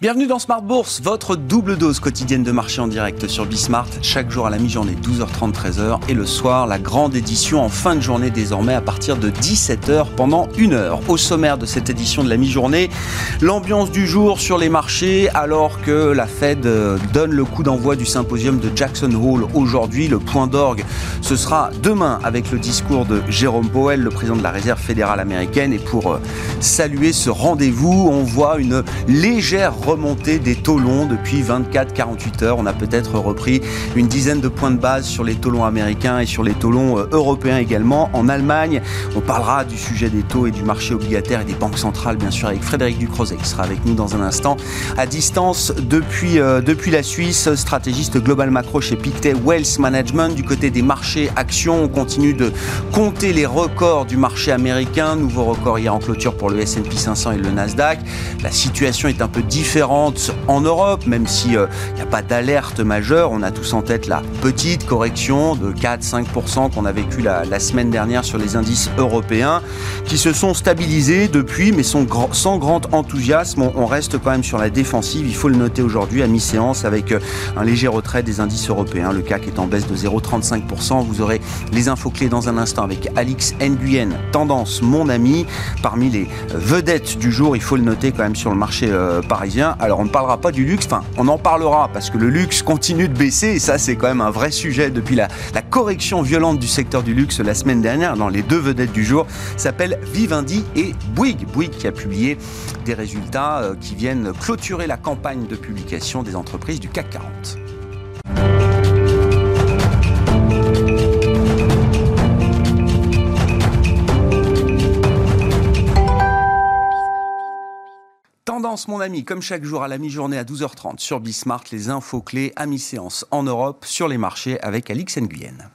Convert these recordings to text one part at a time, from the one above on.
Bienvenue dans Smart Bourse, votre double dose quotidienne de marché en direct sur Bismart, chaque jour à la mi-journée 12h30 13h et le soir la grande édition en fin de journée désormais à partir de 17h pendant une heure. Au sommaire de cette édition de la mi-journée, l'ambiance du jour sur les marchés alors que la Fed euh, donne le coup d'envoi du symposium de Jackson Hole aujourd'hui. Le point d'orgue, ce sera demain avec le discours de Jérôme Powell, le président de la Réserve fédérale américaine. Et pour euh, saluer ce rendez-vous, on voit une légère remontée des taux longs depuis 24-48 heures. On a peut-être repris une dizaine de points de base sur les taux longs américains et sur les taux longs euh, européens également. En Allemagne, on parlera du sujet des taux et du marché obligataire et des banques centrales, bien sûr, avec Frédéric Ducrozet qui sera avec nous dans un instant à distance depuis, euh, depuis la Suisse, stratégiste global macro chez Pictet Wealth Management. Du côté des marchés actions, on continue de compter les records du marché américain. Nouveau record hier en clôture pour le S&P 500 et le Nasdaq. La situation est un peu différente en Europe, même s'il n'y euh, a pas d'alerte majeure. On a tous en tête la petite correction de 4-5% qu'on a vécu la, semaine dernière sur les indices européens, qui se sont stabilisés depuis, mais sans grand enthousiasme. On, reste quand même sur la défensive, il faut le noter aujourd'hui à mi-séance, avec euh, un léger retrait des indices européens. Le CAC est en baisse de 0,35%. Vous aurez les infos clés dans un instant avec Alix Nguyen, tendance mon ami, parmi les vedettes du jour, il faut le noter quand même sur le marché euh, parisien. Alors on ne parlera pas du luxe, enfin on en parlera parce que le luxe continue de baisser et ça c'est quand même un vrai sujet depuis la, correction violente du secteur du luxe la semaine dernière dans les deux vedettes du jour s'appellent Vivendi et Bouygues. Bouygues qui a publié des résultats euh, qui viennent clôturer la campagne de publication des entreprises du CAC 40. Mon ami, comme chaque jour à la mi-journée à 12h30 sur Bismart, les infos clés à mi-séance en Europe sur les marchés avec Alix Nguyen.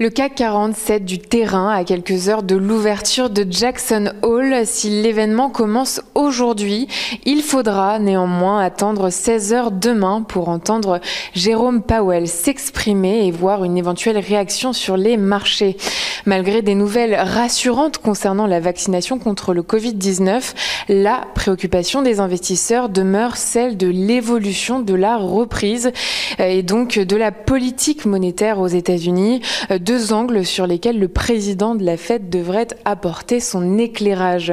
Le CAC 40 cède du terrain à quelques heures de l'ouverture de Jackson Hole. Si l'événement commence aujourd'hui, il faudra néanmoins attendre 16 heures demain pour entendre Jérôme Powell s'exprimer et voir une éventuelle réaction sur les marchés. Malgré des nouvelles rassurantes concernant la vaccination contre le Covid-19, la préoccupation des investisseurs demeure celle de l'évolution de la reprise et donc de la politique monétaire aux États-Unis deux angles sur lesquels le président de la Fed devrait apporter son éclairage.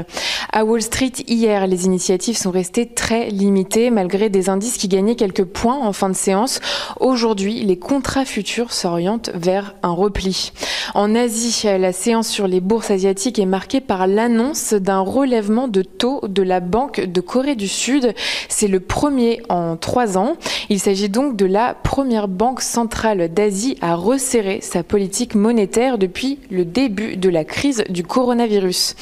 À Wall Street, hier, les initiatives sont restées très limitées malgré des indices qui gagnaient quelques points en fin de séance. Aujourd'hui, les contrats futurs s'orientent vers un repli. En Asie, la séance sur les bourses asiatiques est marquée par l'annonce d'un relèvement de taux de la Banque de Corée du Sud. C'est le premier en trois ans. Il s'agit donc de la première banque centrale d'Asie à resserrer sa politique monétaire depuis le début de la crise du coronavirus.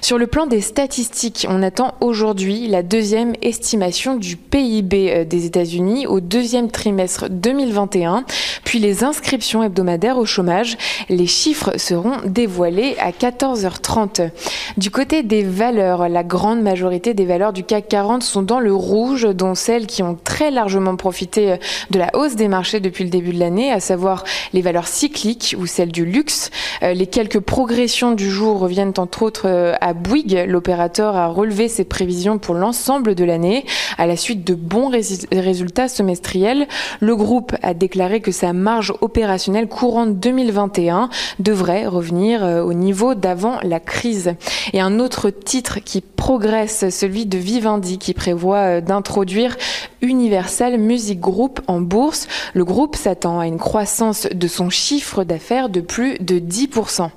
Sur le plan des statistiques, on attend aujourd'hui la deuxième estimation du PIB euh, des États-Unis au deuxième trimestre 2021, puis les inscriptions hebdomadaires au chômage. Les chiffres seront dévoilés à 14h30. Du côté des valeurs, la grande majorité des valeurs du CAC 40 sont dans le rouge, dont celles qui ont très largement profité euh, de la hausse des marchés depuis le début de l'année, à savoir les valeurs cycliques ou celle du luxe. Euh, les quelques progressions du jour reviennent entre autres euh, à Bouygues. L'opérateur a relevé ses prévisions pour l'ensemble de l'année à la suite de bons résultats semestriels. Le groupe a déclaré que sa marge opérationnelle courante 2021 devrait revenir euh, au niveau d'avant la crise. Et un autre titre qui progresse, celui de Vivendi, qui prévoit d'introduire Universal Music Group en bourse. Le groupe s'attend à une croissance de son chiffre d'affaires de plus de 10%.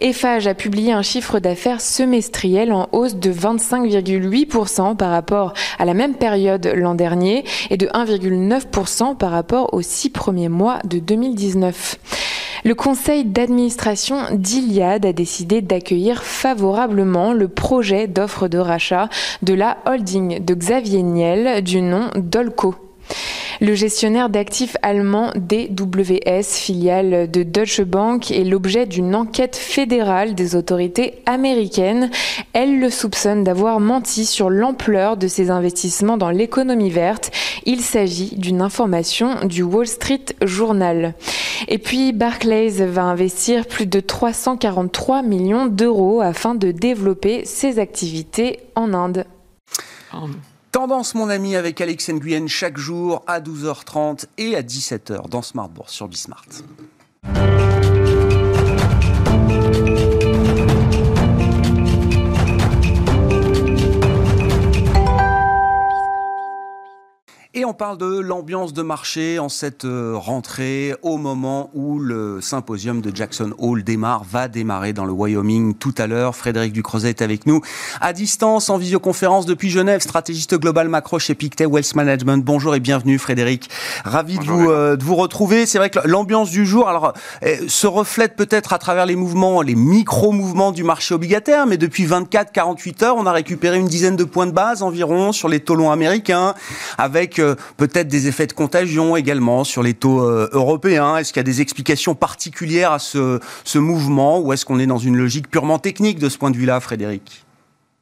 Eiffage a publié un chiffre d'affaires semestriel en hausse de 25,8% par rapport à la même période l'an dernier et de 1,9% par rapport aux six premiers mois de 2019. Le conseil d'administration d'Iliad a décidé d'accueillir favorablement le projet d'offre de rachat de la holding de Xavier Niel du nom Dolco. Le gestionnaire d'actifs allemand DWS, filiale de Deutsche Bank, est l'objet d'une enquête fédérale des autorités américaines. Elle le soupçonne d'avoir menti sur l'ampleur de ses investissements dans l'économie verte. Il s'agit d'une information du Wall Street Journal. Et puis Barclays va investir plus de 343 millions d'euros afin de développer ses activités en Inde. Tendance, mon ami, avec Alex Nguyen chaque jour à 12h30 et à 17h dans Smart Bourse sur Bismart. Et on parle de l'ambiance de marché en cette euh, rentrée, au moment où le symposium de Jackson Hole démarre, va démarrer dans le Wyoming tout à l'heure. Frédéric Ducrozet est avec nous à distance, en visioconférence depuis Genève, stratégiste global macro chez Pictet Wealth Management. Bonjour et bienvenue Frédéric. Ravi de vous, euh, de vous retrouver. C'est vrai que l'ambiance du jour alors, euh, se reflète peut-être à travers les mouvements, les micro-mouvements du marché obligataire, mais depuis 24-48 heures, on a récupéré une dizaine de points de base environ sur les taux longs américains, avec euh, peut-être des effets de contagion également sur les taux euh, européens Est-ce qu'il y a des explications particulières à ce, ce mouvement ou est-ce qu'on est dans une logique purement technique de ce point de vue-là, Frédéric?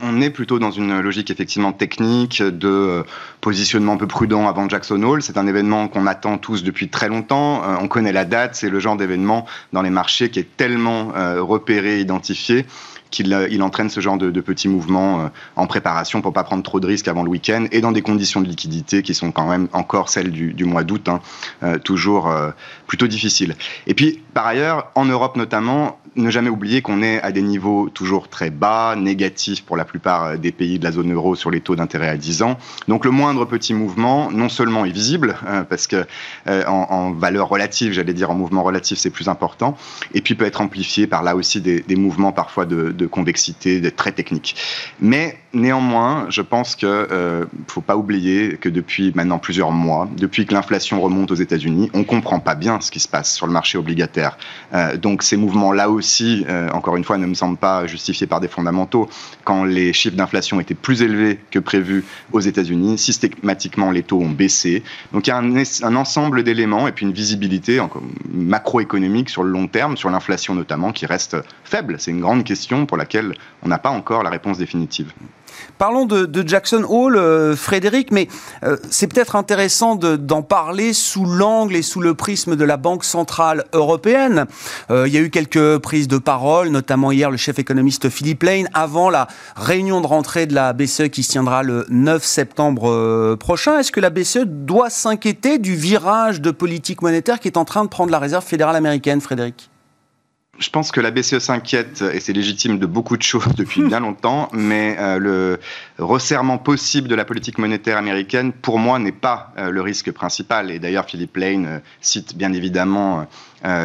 On est plutôt dans une logique effectivement technique de euh, positionnement un peu prudent avant Jackson Hole. C'est un événement qu'on attend tous depuis très longtemps. on connaît la date. C'est le genre d'événement dans les marchés qui est tellement repéré, identifié qu'il euh, il entraîne ce genre de, petits mouvements euh, en préparation pour pas prendre trop de risques avant le week-end et dans des conditions de liquidité qui sont quand même encore celles du, mois d'août, hein, euh, toujours plutôt difficiles. Et puis, par ailleurs, en Europe notamment, ne jamais oublier qu'on est à des niveaux toujours très bas, négatifs pour la plupart des pays de la zone euro sur les taux d'intérêt à 10 ans. Donc le moindre petit mouvement, non seulement est visible, parce que en, valeur relative, j'allais dire en mouvement relatif, c'est plus important, et puis peut être amplifié par là aussi des, mouvements parfois de convexité, d'être très technique. Mais néanmoins, je pense qu'il ne euh, faut pas oublier que depuis maintenant plusieurs mois, depuis que l'inflation remonte aux États-Unis, on ne comprend pas bien ce qui se passe sur le marché obligataire. Euh, donc ces mouvements-là aussi, euh, encore une fois, ne me semblent pas justifiés par des fondamentaux. Quand les chiffres d'inflation étaient plus élevés que prévu aux États-Unis, systématiquement les taux ont baissé. Donc il y a un ensemble d'éléments et puis une visibilité macroéconomique sur le long terme, sur l'inflation notamment, qui reste faible. C'est une grande question pour laquelle on n'a pas encore la réponse définitive. Parlons de, Jackson Hole, euh, Frédéric, mais euh, c'est peut-être intéressant d'en parler sous l'angle et sous le prisme de la Banque centrale européenne. Euh, il y a eu quelques prises de parole, notamment hier le chef économiste Philippe Lane, avant la réunion de rentrée de la BCE qui se tiendra le 9 septembre prochain. Est-ce que la BCE doit s'inquiéter du virage de politique monétaire qui est en train de prendre la réserve fédérale américaine, Frédéric? Je pense que la BCE s'inquiète, et c'est légitime, de beaucoup de choses depuis bien longtemps, mais euh, le resserrement possible de la politique monétaire américaine, pour moi, n'est pas euh, le risque principal. Et d'ailleurs, Philippe Lane euh, cite bien évidemment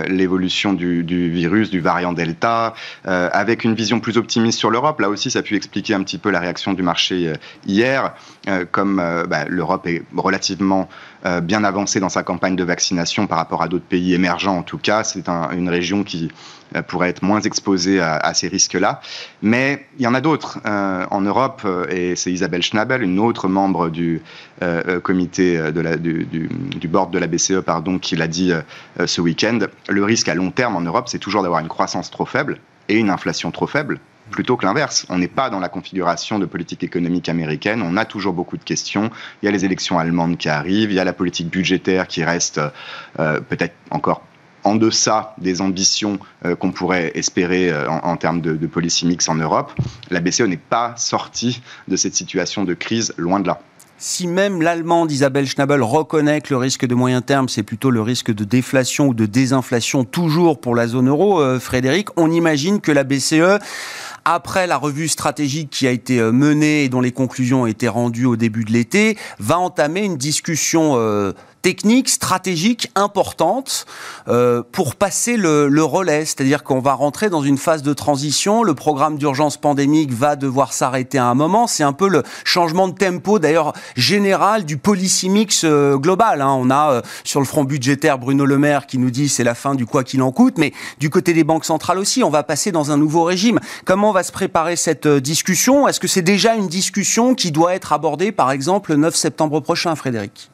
l'évolution du, virus, du variant Delta, avec une vision plus optimiste sur l'Europe. Là aussi, ça a pu expliquer un petit peu la réaction du marché hier, comme bah, l'Europe est relativement bien avancée dans sa campagne de vaccination par rapport à d'autres pays émergents, en tout cas. C'est une région qui euh, pourrait être moins exposé à, ces risques-là. Mais il y en a d'autres euh, en Europe, euh, et c'est Isabelle Schnabel, une autre membre du comité du, du, board de la BCE, pardon, qui l'a dit ce week-end. Le risque à long terme en Europe, c'est toujours d'avoir une croissance trop faible et une inflation trop faible plutôt que l'inverse. On n'est pas dans la configuration de politique économique américaine, on a toujours beaucoup de questions. Il y a les élections allemandes qui arrivent, il y a la politique budgétaire qui reste peut-être encore en deçà des ambitions euh, qu'on pourrait espérer euh, en, termes de, de policy mix en Europe, la BCE n'est pas sortie de cette situation de crise, loin de là. Si même l'allemande Isabelle Schnabel reconnaît que le risque de moyen terme, c'est plutôt le risque de déflation ou de désinflation toujours pour la zone euro, euh, Frédéric, on imagine que la BCE après la revue stratégique qui a été menée et dont les conclusions ont été rendues au début de l'été, va entamer une discussion technique, stratégique importante euh, pour passer le, le relais. C'est-à-dire qu'on va rentrer dans une phase de transition. Le programme d'urgence pandémique va devoir s'arrêter à un moment. C'est un peu le changement de tempo, d'ailleurs, général du policy mix euh, global. Hein. On a euh, sur le front budgétaire Bruno Le Maire qui nous dit c'est la fin du quoi qu'il en coûte, mais du côté des banques centrales aussi, on va passer dans un nouveau régime. Comment va se préparer cette discussion? Est-ce que c'est déjà une discussion qui doit être abordée, par exemple, le 9 septembre prochain, Frédéric?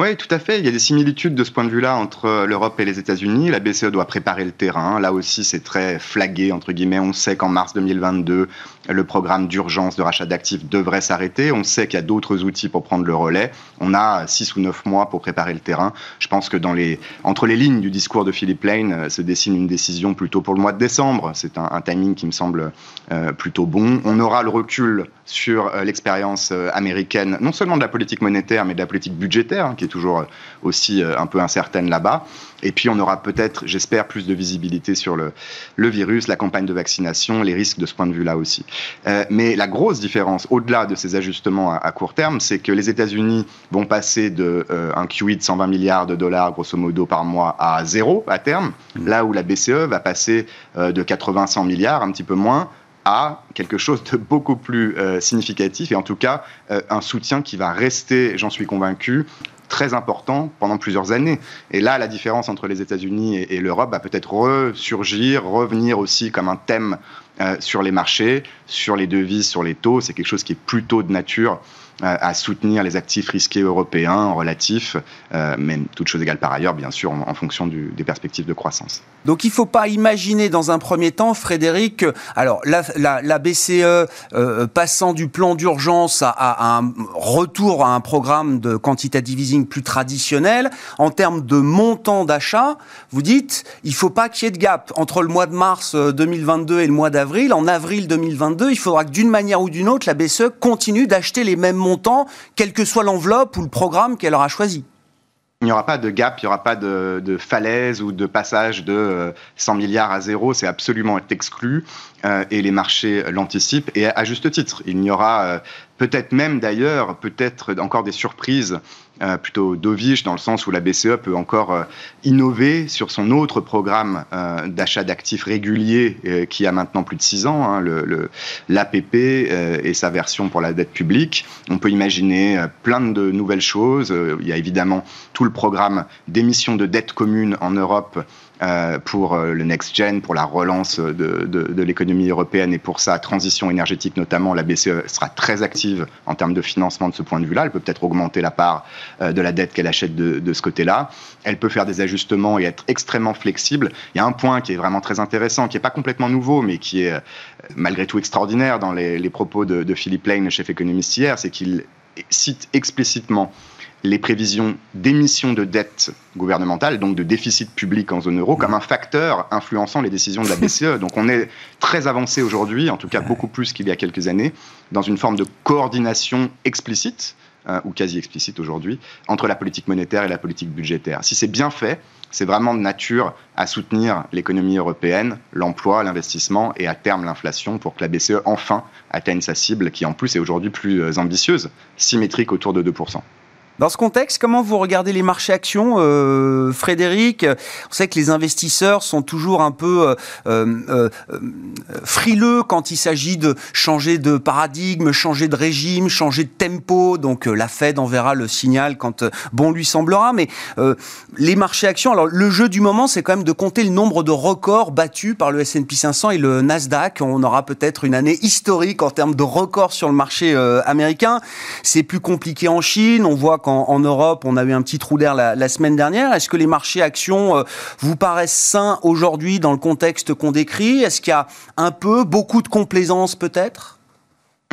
Oui, tout à fait. Il y a des similitudes de ce point de vue-là entre l'Europe et les États-Unis. La BCE doit préparer le terrain. Là aussi, c'est très flagué, entre guillemets. On sait qu'en mars 2022, le programme d'urgence de rachat d'actifs devrait s'arrêter. On sait qu'il y a d'autres outils pour prendre le relais. On a six ou neuf mois pour préparer le terrain. Je pense que dans les, entre les lignes du discours de Philippe Lane euh, se dessine une décision plutôt pour le mois de décembre. C'est un, timing qui me semble euh, plutôt bon. On aura le recul sur l'expérience américaine, non seulement de la politique monétaire, mais de la politique budgétaire, hein, qui est toujours aussi un peu incertaine là-bas. Et puis on aura peut-être, j'espère, plus de visibilité sur le, le, virus, la campagne de vaccination, les risques de ce point de vue-là aussi. Euh, mais la grosse différence, au-delà de ces ajustements à, court terme, c'est que les États-Unis vont passer de euh, un QE de 120 milliards de dollars, grosso modo, par mois à zéro à terme, mmh. là où la BCE va passer euh, de 80-100 milliards, un petit peu moins, à quelque chose de beaucoup plus significatif et en tout cas un soutien qui va rester, j'en suis convaincu, très important pendant plusieurs années. Et là, la différence entre les États-Unis et, l'Europe va peut-être ressurgir, revenir aussi comme un thème euh, sur les marchés, sur les devises, sur les taux. C'est quelque chose qui est plutôt de nature euh, à soutenir les actifs risqués européens relatifs, euh, même toutes choses égales par ailleurs, bien sûr, en, fonction des perspectives de croissance. Donc il ne faut pas imaginer dans un premier temps, Frédéric, alors la, BCE euh, passant du plan d'urgence à, un retour à un programme de quantitative easing plus traditionnel, en termes de montant d'achat, vous dites, il ne faut pas qu'il y ait de gap entre le mois de mars 2022 et le mois d'avril. En avril 2022, il faudra que d'une manière ou d'une autre, la BCE continue d'acheter les mêmes montants montant, quelle que soit l'enveloppe ou le programme qu'elle aura choisi. Il n'y aura pas de gap, il n'y aura pas de, falaise ou de passage de 100 euh, milliards à zéro, c'est absolument exclu euh, et les marchés l'anticipent et à juste titre. Il n'y aura euh, peut-être même d'ailleurs, peut-être encore des surprises euh, plutôt dovish dans le sens où la BCE peut encore euh, innover sur son autre programme euh, d'achat d'actifs réguliers qui a maintenant plus de six ans, hein, l'APP et sa version pour la dette publique. On peut imaginer plein de nouvelles choses. Il y a évidemment tout le programme d'émission de dette commune en Europe pour le next gen, pour la relance de, de, l'économie européenne et pour sa transition énergétique notamment, la BCE sera très active en termes de financement de ce point de vue-là. Elle peut peut-être augmenter la part de la dette qu'elle achète de, de ce côté-là. Elle peut faire des ajustements et être extrêmement flexible. Il y a un point qui est vraiment très intéressant, qui n'est pas complètement nouveau, mais qui est malgré tout extraordinaire dans les, les propos de, de Philippe Lane, le chef économiste hier, c'est qu'il cite explicitement les prévisions d'émission de dette gouvernementale, donc de déficit public en zone euro, comme un facteur influençant les décisions de la BCE. Donc on est très avancé aujourd'hui, en tout cas beaucoup plus qu'il y a quelques années, dans une forme de coordination explicite, euh, ou quasi explicite aujourd'hui, entre la politique monétaire et la politique budgétaire. Si c'est bien fait, c'est vraiment de nature à soutenir l'économie européenne, l'emploi, l'investissement et à terme l'inflation pour que la BCE enfin atteigne sa cible qui en plus est aujourd'hui plus euh, ambitieuse, symétrique autour de 2%. Dans ce contexte, comment vous regardez les marchés actions, euh, Frédéric? On sait que les investisseurs sont toujours un peu euh, euh, frileux quand il s'agit de changer de paradigme, changer de régime, changer de tempo. Donc la Fed enverra le signal quand bon lui semblera. Mais les marchés actions, alors le jeu du moment, c'est quand même de compter le nombre de records battus par le S&P 500 et le Nasdaq. On aura peut-être une année historique en termes de records sur le marché américain. C'est plus compliqué en Chine. On voit en, Europe, on a eu un petit trou d'air la, semaine dernière. Est-ce que les marchés actions euh, vous paraissent sains aujourd'hui dans le contexte qu'on décrit? Est-ce qu'il y a un peu, beaucoup de complaisance peut-être?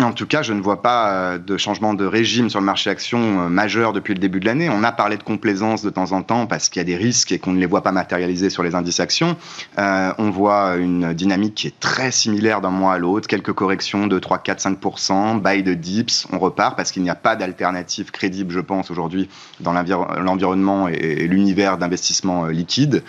En tout cas, je ne vois pas euh, de changement de régime sur le marché action euh, majeur depuis le début de l'année. On a parlé de complaisance de temps en temps parce qu'il y a des risques et qu'on ne les voit pas matérialisés sur les indices actions. Euh, on voit une dynamique qui est très similaire d'un mois à l'autre, quelques corrections de 3, 4, 5%, buy de dips, on repart parce qu'il n'y a pas d'alternative crédible, je pense, aujourd'hui dans l'environnement et l'univers d'investissement liquide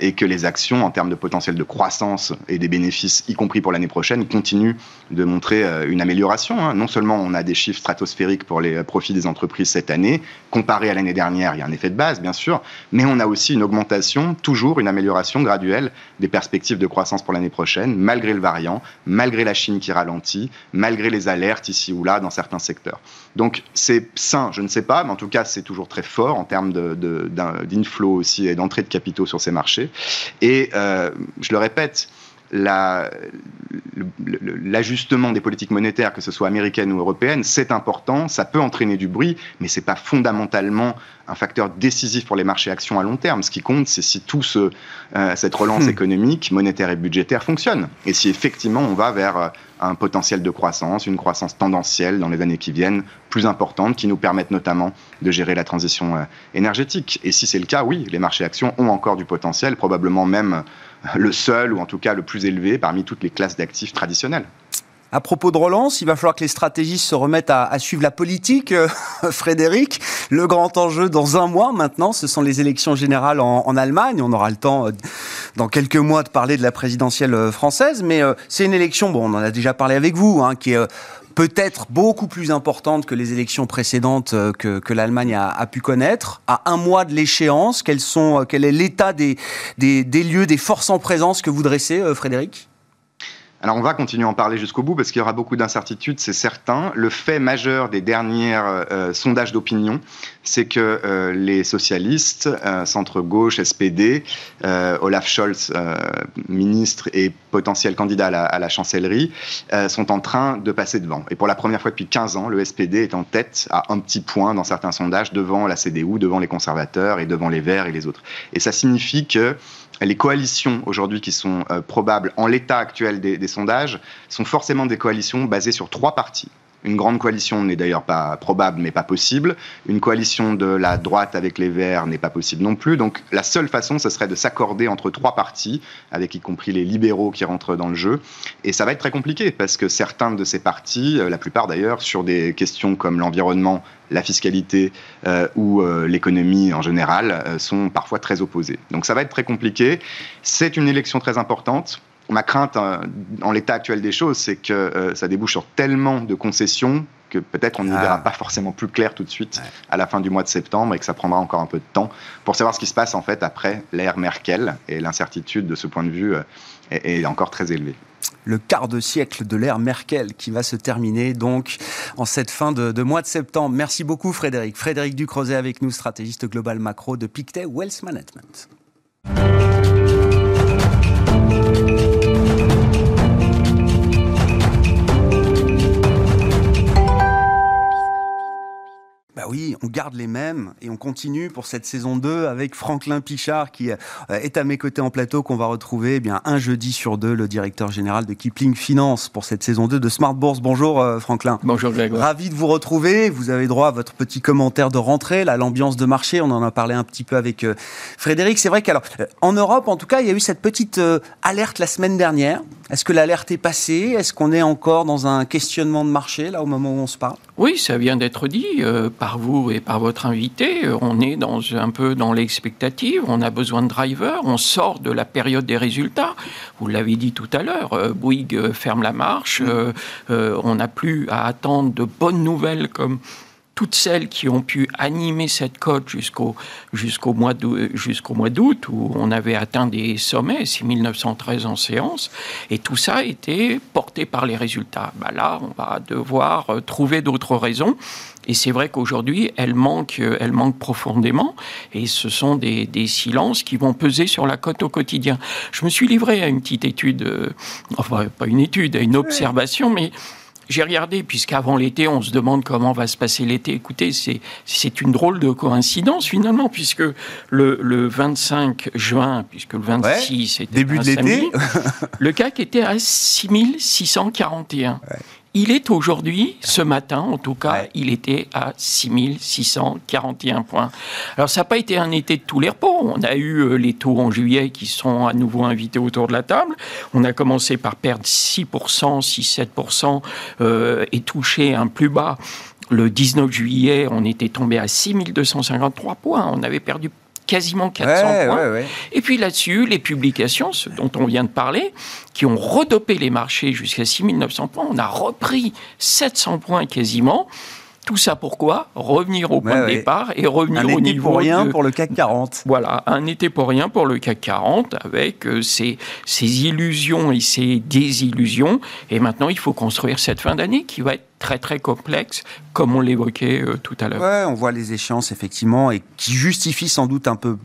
et que les actions, en termes de potentiel de croissance et des bénéfices, y compris pour l'année prochaine, continuent de montrer une amélioration Hein. Non seulement on a des chiffres stratosphériques pour les profits des entreprises cette année, comparé à l'année dernière, il y a un effet de base, bien sûr, mais on a aussi une augmentation, toujours une amélioration graduelle des perspectives de croissance pour l'année prochaine, malgré le variant, malgré la Chine qui ralentit, malgré les alertes ici ou là dans certains secteurs. Donc c'est sain, je ne sais pas, mais en tout cas c'est toujours très fort en termes d'inflow aussi et d'entrée de capitaux sur ces marchés. Et euh, je le répète, l'ajustement des politiques monétaires, que ce soit américaines ou européennes, c'est important, ça peut entraîner du bruit, mais ce n'est pas fondamentalement un facteur décisif pour les marchés actions à long terme. Ce qui compte, c'est si tout ce, euh, cette relance hmm. économique, monétaire et budgétaire fonctionne. Et si effectivement on va vers euh, un potentiel de croissance, une croissance tendancielle dans les années qui viennent, plus importante, qui nous permettent notamment de gérer la transition euh, énergétique. Et si c'est le cas, oui, les marchés actions ont encore du potentiel, probablement même le seul, ou en tout cas le plus élevé parmi toutes les classes d'actifs traditionnelles. À propos de relance, il va falloir que les stratégistes se remettent à, suivre la politique. Euh, Frédéric, le grand enjeu dans un mois maintenant, ce sont les élections générales en, Allemagne. On aura le temps euh, dans quelques mois de parler de la présidentielle euh, française, mais c'est une élection, bon, on en a déjà parlé avec vous, hein, qui est peut-être beaucoup plus importante que les élections précédentes que, l'Allemagne a, pu connaître. À un mois de l'échéance, sont, quel est l'état des, des, des lieux, des forces en présence que vous dressez, Frédéric? Alors on va continuer à en parler jusqu'au bout parce qu'il y aura beaucoup d'incertitudes, c'est certain. Le fait majeur des derniers euh, sondages d'opinion, c'est que euh, les socialistes, euh, centre-gauche, SPD, Olaf Scholz, ministre et potentiel candidat à la chancellerie, sont en train de passer devant. Et pour la première fois depuis 15 ans, le SPD est en tête à un petit point dans certains sondages devant la CDU, devant les conservateurs et devant les Verts et les autres. Et ça signifie que les coalitions aujourd'hui qui sont euh, probables en l'état actuel des, sondages sont forcément des coalitions basées sur trois partis. Une grande coalition n'est d'ailleurs pas probable, mais pas possible. Une coalition de la droite avec les Verts n'est pas possible non plus. Donc la seule façon, ce serait de s'accorder entre trois partis, avec y compris les libéraux qui rentrent dans le jeu. Et ça va être très compliqué, parce que certains de ces partis, euh, la plupart d'ailleurs, sur des questions comme l'environnement, la fiscalité euh, ou euh, l'économie en général, sont parfois très opposés. Donc ça va être très compliqué. C'est une élection très importante ma crainte euh, en l'état actuel des choses, c'est que euh, ça débouche sur tellement de concessions que peut-être on n'y verra ah. pas forcément plus clair tout de suite à la fin du mois de septembre et que ça prendra encore un peu de temps pour savoir ce qui se passe en fait après l'ère Merkel et l'incertitude de ce point de vue euh, est, encore très élevée le quart de siècle de l'ère Merkel qui va se terminer donc en cette fin de, de, mois de septembre. Merci beaucoup Frédéric. Frédéric Ducrozet avec nous, stratégiste global macro de Pictet Wealth Management. Oui, on garde les mêmes et on continue pour cette saison 2 avec Franklin Pichard qui euh, est à mes côtés en plateau qu'on va retrouver eh bien un jeudi sur deux, le directeur général de Kipling Finance pour cette saison 2 de Smart Bourse. Bonjour euh, Franklin. Bonjour Grégoire. Ravi de vous retrouver. Vous avez droit à votre petit commentaire de rentrée, là l'ambiance de marché. On en a parlé un petit peu avec euh, Frédéric. C'est vrai qu'alors en Europe, en tout cas, il y a eu cette petite alerte la semaine dernière. Est-ce que l'alerte est passée? Est-ce qu'on est encore dans un questionnement de marché là au moment où on se parle? Oui, ça vient d'être dit par vous et par votre invité. Euh, on est dans, un peu dans l'expectative, on a besoin de drivers, on sort de la période des résultats. Vous l'avez dit tout à l'heure, euh, Bouygues euh, ferme la marche, on n'a plus à attendre de bonnes nouvelles comme toutes celles qui ont pu animer cette cote jusqu'au jusqu'au mois jusqu'au mois d'août où on avait atteint des sommets 6913 en séance et tout ça a été porté par les résultats. Bah là, on va devoir trouver d'autres raisons et c'est vrai qu'aujourd'hui, elle manque, elle manque profondément. Et ce sont des, des, silences qui vont peser sur la cote au quotidien. Je me suis livré à une petite étude, euh, enfin pas une étude, à une observation, mais j'ai regardé, puisqu'avant l'été, on se demande comment va se passer l'été. Écoutez, c'est une drôle de coïncidence finalement, puisque le, le 25 juin, puisque le 26 c'était début de l'été, le CAC était à 6641. Ouais. Il est aujourd'hui, ce matin en tout cas, il était à 6641 points. Alors ça n'a pas été un été de tous les repos. On a eu euh, les taux en juillet qui sont à nouveau invités autour de la table. On a commencé par perdre 6%, 6-7% euh, et toucher un plus bas. Le 19 juillet, on était tombé à 6253 points. On avait perdu quasiment 400 points. Et puis là-dessus, les publications, ce dont on vient de parler, qui ont redopé les marchés jusqu'à 6900 points, on a repris 700 points quasiment. Tout ça pourquoi Revenir au point de départ et revenir un au été pour rien pour le CAC 40. Voilà, un été pour rien pour le CAC 40 avec euh, ses, ses illusions et ses désillusions. Et maintenant, il faut construire cette fin d'année qui va être très très complexe, comme on l'évoquait euh, tout à l'heure. Ouais, on voit les échéances effectivement et qui justifient sans doute un peu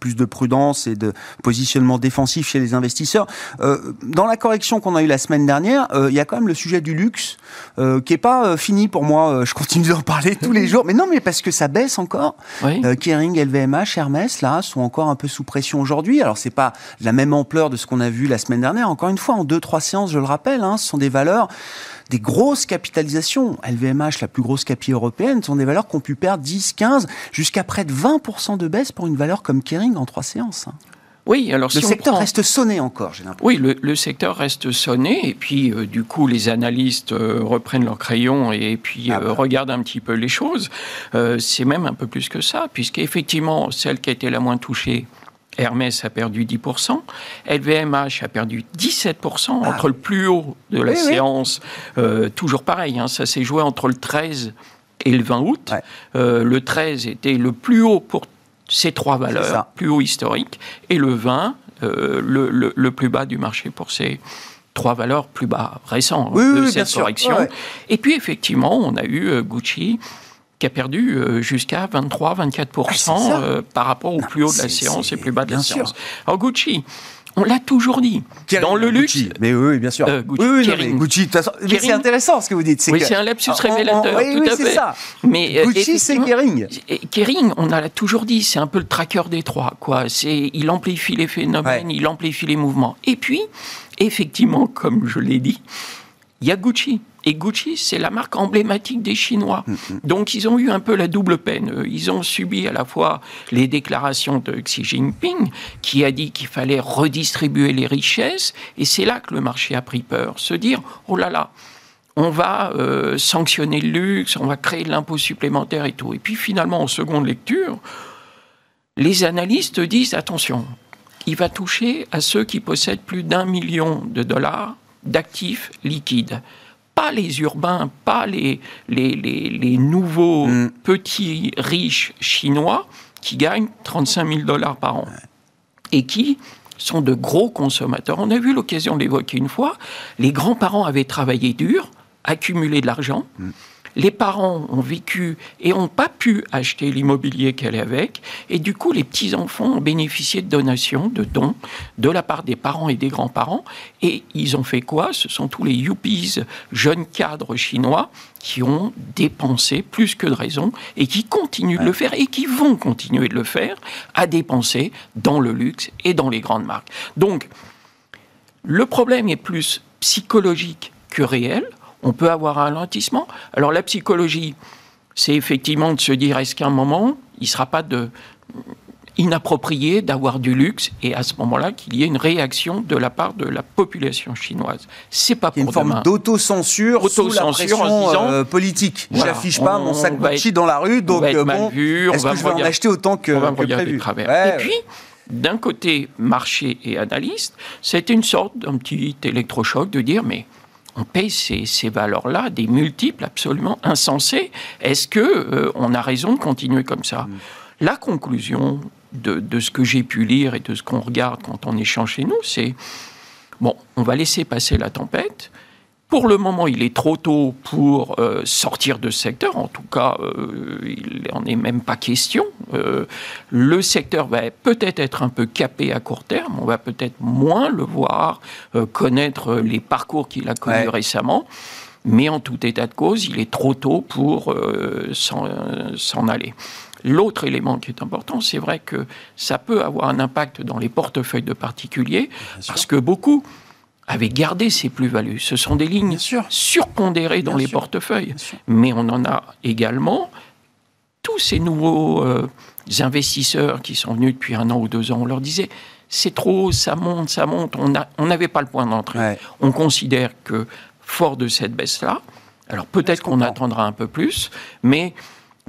plus de prudence et de positionnement défensif chez les investisseurs. Euh, dans la correction qu'on a eue la semaine dernière, euh, il y a quand même le sujet du luxe qui est pas fini pour moi. je continue d'en parler tous les jours, mais non, mais parce que ça baisse encore. Kering, LVMH, Hermès, là, sont encore un peu sous pression aujourd'hui. Alors c'est pas la même ampleur de ce qu'on a vu la semaine dernière. Encore une fois, en deux trois séances, je le rappelle, hein, ce sont des valeurs des grosses capitalisations. LVMH, la plus grosse capi européenne, sont des valeurs qui ont pu perdre 10, 15, jusqu'à près de 20% de baisse pour une valeur comme Kering en trois séances. Hein. Oui, alors le secteur reste sonné encore, j'ai l'impression. Oui, le, secteur reste sonné, et puis euh, du coup, les analystes euh, reprennent leur crayon et puis ah bah. regardent un petit peu les choses. c'est même un peu plus que ça, puisqu'effectivement, celle qui a été la moins touchée, Hermès a perdu 10%, LVMH a perdu 17% ah. entre le plus haut de la séance, toujours pareil, hein, ça s'est joué entre le 13 et le 20 août. le 13 était le plus haut pour ces trois valeurs, plus haut historique, et le 20, euh, le, plus bas du marché pour ces trois valeurs plus bas récents de cette correction. Et puis effectivement, on a eu euh, Gucci qui a perdu euh, jusqu'à 23-24% par rapport au plus haut de la séance et plus bas de la séance. Alors Gucci, on l'a toujours dit. dans le luxe. Mais oui, bien sûr. Euh, Gucci, oui, oui, Gucci, de toute façon. c'est intéressant ce que vous dites. Oui, c'est un lapsus révélateur. oui, oui, c'est ça. Mais, euh, Gucci, c'est Kering. Kering, on l'a toujours dit, c'est un peu le tracker des trois. Quoi. Il amplifie les phénomènes, il amplifie les mouvements. Et puis, effectivement, comme je l'ai dit, il y a Gucci. Et Gucci, c'est la marque emblématique des Chinois. Mm, mm. Donc ils ont eu un peu la double peine. Ils ont subi à la fois les déclarations de Xi Jinping, qui a dit qu'il fallait redistribuer les richesses, et c'est là que le marché a pris peur. Se dire, oh là là, on va euh, sanctionner le luxe, on va créer de l'impôt supplémentaire et tout. Et puis finalement, en seconde lecture, les analystes disent, attention, il va toucher à ceux qui possèdent plus d'un million de dollars d'actifs liquides pas les urbains, pas les, les, les, nouveaux mm. petits riches chinois qui gagnent 35 000 dollars par an et qui sont de gros consommateurs. On a eu l'occasion d'évoquer une fois, les grands-parents avaient travaillé dur, accumulé de l'argent. Mm les parents ont vécu et n'ont pas pu acheter l'immobilier qu'elle est avec, et du coup, les petits-enfants ont bénéficié de donations, de dons, de la part des parents et des grands-parents, et ils ont fait quoi? Ce sont tous les yuppies, jeunes cadres chinois, qui ont dépensé plus que de raison, et qui continuent de le faire, et qui vont continuer de le faire, à dépenser dans le luxe et dans les grandes marques. Donc, le problème est plus psychologique que réel on peut avoir un ralentissement. Alors la psychologie, c'est effectivement de se dire est-ce qu'à un moment, il ne sera pas de, inapproprié d'avoir du luxe et à ce moment-là qu'il y ait une réaction de la part de la population chinoise? C'est pas pour une forme d'autocensure sous la pression euh, politique. Je n'affiche pas mon sac Gucci dans la rue, donc euh, bon, est-ce que je vais en acheter autant que, on va que prévu Et puis, d'un côté marché et analyste, c'était une sorte d'un petit électrochoc de dire mais on paye ces, valeurs-là des multiples absolument insensés. Est-ce que euh, on a raison de continuer comme ça? Mm. La conclusion de, de, ce que j'ai pu lire et de ce qu'on regarde quand on échange chez nous, c'est bon, on va laisser passer la tempête. Pour le moment, il est trop tôt pour euh, sortir de ce secteur. En tout cas, euh, il n'en est même pas question. Euh, le secteur va peut-être être un peu capé à court terme. On va peut-être moins le voir connaître les parcours qu'il a connus récemment. Mais en tout état de cause, il est trop tôt pour s'en aller. L'autre élément qui est important, c'est vrai que ça peut avoir un impact dans les portefeuilles de particuliers, parce que beaucoup avait gardé ses plus-values. Ce sont des lignes surpondérées dans les portefeuilles. Mais on en a également tous ces nouveaux euh, investisseurs qui sont venus depuis un an ou deux ans. On leur disait c'est trop, ça monte, ça monte. On n'avait pas le point d'entrée. On considère que, fort de cette baisse-là, alors peut-être qu'on attendra un peu plus, mais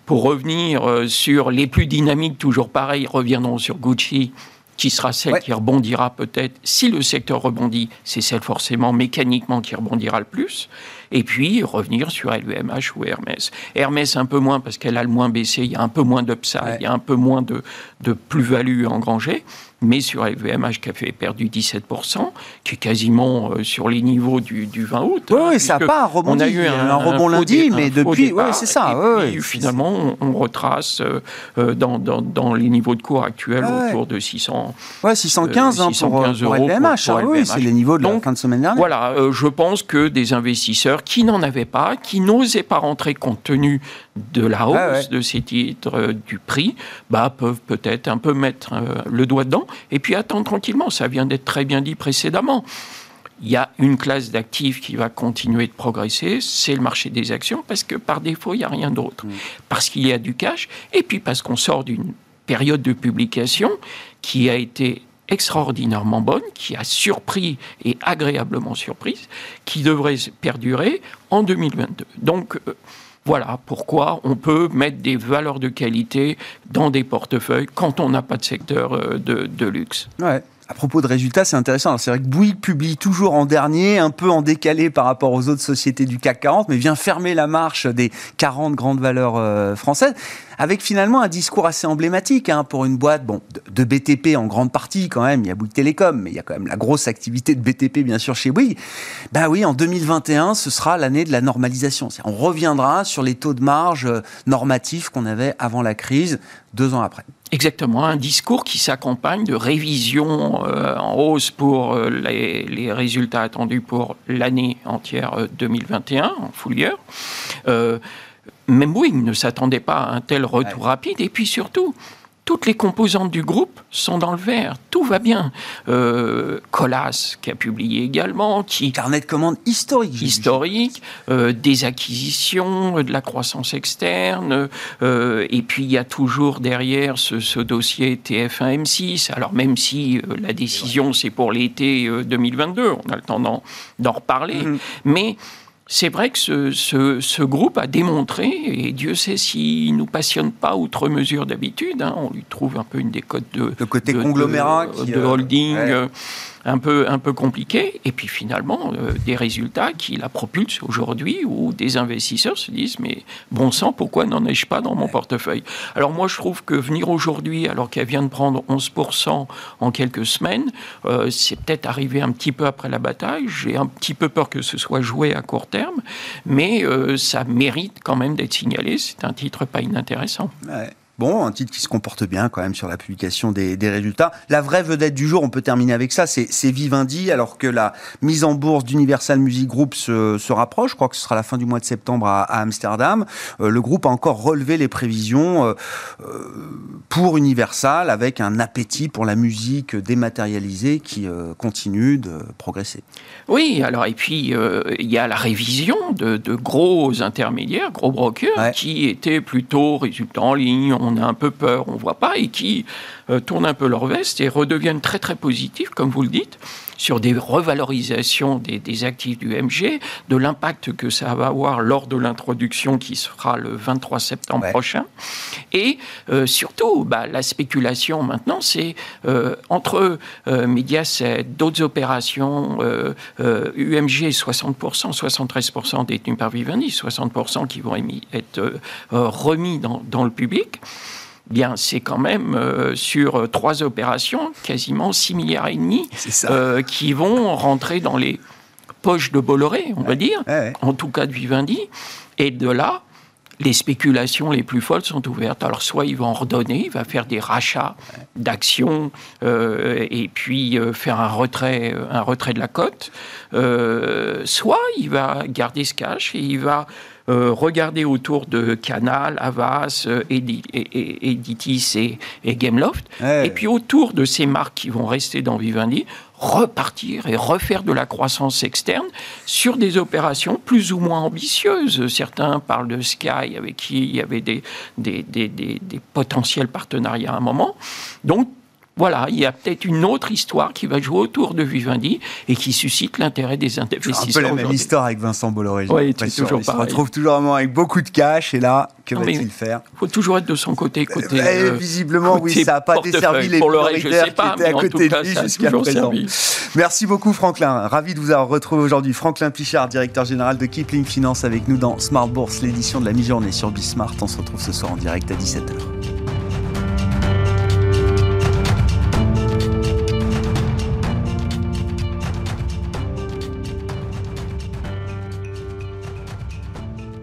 pour revenir euh, sur les plus dynamiques, toujours pareil, reviendrons sur Gucci qui sera celle qui rebondira peut-être. Si le secteur rebondit, c'est celle forcément mécaniquement qui rebondira le plus. Et puis revenir sur LVMH ou Hermès. Hermès un peu moins parce qu'elle a le moins baissé, il y a un peu moins d'upside, il y a un peu moins de, de plus-value engrangée mais sur LVMH qui a fait perdu 17%, qui est quasiment euh, sur les niveaux du, 20 août. Oui, hein, ça n'a pas rebondi. On a eu un, rebond lundi, mais depuis, oui, c'est ça. Et puis, finalement, on, retrace euh, euh, dans, dans, les niveaux de cours actuels autour de 600. Ouais, 615, hein, pour, LVMH. Hein, oui, c'est les niveaux de la fin de semaine dernière. Voilà, je pense que des investisseurs qui n'en avaient pas, qui n'osaient pas rentrer compte tenu de la hausse de ces titres, du prix, bah, peuvent peut-être un peu mettre le doigt dedans et puis attendre tranquillement. Ça vient d'être très bien dit précédemment. Il y a une classe d'actifs qui va continuer de progresser, c'est le marché des actions, parce que par défaut, il n'y a rien d'autre. Mm. Parce qu'il y a du cash, et puis parce qu'on sort d'une période de publication qui a été extraordinairement bonne, qui a surpris et agréablement surprise, qui devrait perdurer en 2022. Donc, euh, voilà pourquoi on peut mettre des valeurs de qualité dans des portefeuilles quand on n'a pas de secteur euh, de, luxe. Ouais. À propos de résultats, c'est intéressant. C'est vrai que Bouygues publie toujours en dernier, un peu en décalé par rapport aux autres sociétés du CAC 40, mais vient fermer la marche des 40 grandes valeurs euh, françaises, avec finalement un discours assez emblématique hein, pour une boîte bon, de, BTP en grande partie quand même. Il y a Bouygues Télécom, mais il y a quand même la grosse activité de BTP bien sûr chez Bouygues. Ben oui, en 2021, ce sera l'année de la normalisation. On reviendra sur les taux de marge euh, normatifs qu'on avait avant la crise, deux ans après. Exactement, un discours qui s'accompagne de révisions euh, en hausse pour euh, les, résultats attendus pour l'année entière 2021, euh, en full year. Même Boeing ne s'attendait pas à un tel retour rapide, et puis surtout, toutes les composantes du groupe sont dans le vert. Tout va bien. Euh, Colas, qui a publié également, qui carnet de commandes historique, historique, euh, des acquisitions, euh, de la croissance externe, euh, et puis il y a toujours derrière ce, ce dossier TF1 M6. Alors même si la décision c'est pour l'été 2022, on a le temps d'en reparler, mm-hmm. mais c'est vrai que ce, groupe a démontré, et Dieu sait s'il ne nous passionne pas outre mesure d'habitude, hein, on lui trouve un peu une des codes de, le côté conglomérat, de, euh, holding. Euh, un peu, un peu compliqué, et puis finalement euh, des résultats qui la propulsent aujourd'hui, où des investisseurs se disent mais bon sang, pourquoi n'en ai-je pas dans mon portefeuille? Alors moi je trouve que venir aujourd'hui, alors qu'elle vient de prendre 11% en quelques semaines, euh, c'est peut-être arrivé un petit peu après la bataille, j'ai un petit peu peur que ce soit joué à court terme, mais euh, ça mérite quand même d'être signalé, c'est un titre pas inintéressant. Bon, un titre qui se comporte bien quand même sur la publication des, résultats. La vraie vedette du jour, on peut terminer avec ça, c'est Vivendi, alors que la mise en bourse d'Universal Music Group se, rapproche. Je crois que ce sera la fin du mois de septembre à, Amsterdam. Euh, le groupe a encore relevé les prévisions euh, euh, pour Universal avec un appétit pour la musique dématérialisée qui continue de progresser. Oui, alors et puis il y a la révision de, gros intermédiaires, gros brokers, qui étaient plutôt résultats en ligne on a un peu peur, on ne voit pas, et qui euh, tournent un peu leur veste et redeviennent très très positifs, comme vous le dites, sur des revalorisations des, actifs du MG, de l'impact que ça va avoir lors de l'introduction qui sera le 23 septembre prochain. Et euh, surtout, bah, la spéculation maintenant, c'est euh, entre Mediaset, d'autres opérations, UMG 60%, 73% détenus par Vivendi, 60% qui vont être remis dans, dans le public bien c'est quand même euh, sur euh, trois opérations, quasiment 6 milliards et demi euh, qui vont rentrer dans les poches de Bolloré, on va dire, en tout cas de Vivendi. Et de là, les spéculations les plus folles sont ouvertes. Alors, soit il va en redonner, il va faire des rachats d'actions et puis faire un retrait, un retrait de la cote, soit il va garder ce cash et il va euh, regardez autour de Canal, Avas, euh, Editis et, et Gameloft. Et puis autour de ces marques qui vont rester dans Vivendi, repartir et refaire de la croissance externe sur des opérations plus ou moins ambitieuses. Certains parlent de Sky, avec qui il y avait des, des, des, des potentiels partenariats à un moment. Donc, voilà, il y a peut-être une autre histoire qui va jouer autour de Vivendi et qui suscite l'intérêt des investisseurs. Un peu la même histoire avec Vincent Bolloré. Oui, toujours Il se retrouve toujours avec beaucoup de cash et là, que va-t-il faire? Il faut toujours être de son côté. côté eh, euh, visiblement, oui, ça n'a pas desservi les prioritaires qui étaient à côté de lui jusqu'à présent. Merci beaucoup, Franklin. Ravi de vous avoir retrouvé aujourd'hui. Franklin Pichard, directeur général de Kipling Finance, avec nous dans Smart Bourse, l'édition de la mi-journée sur Bismart. On se retrouve ce soir en direct à 17h.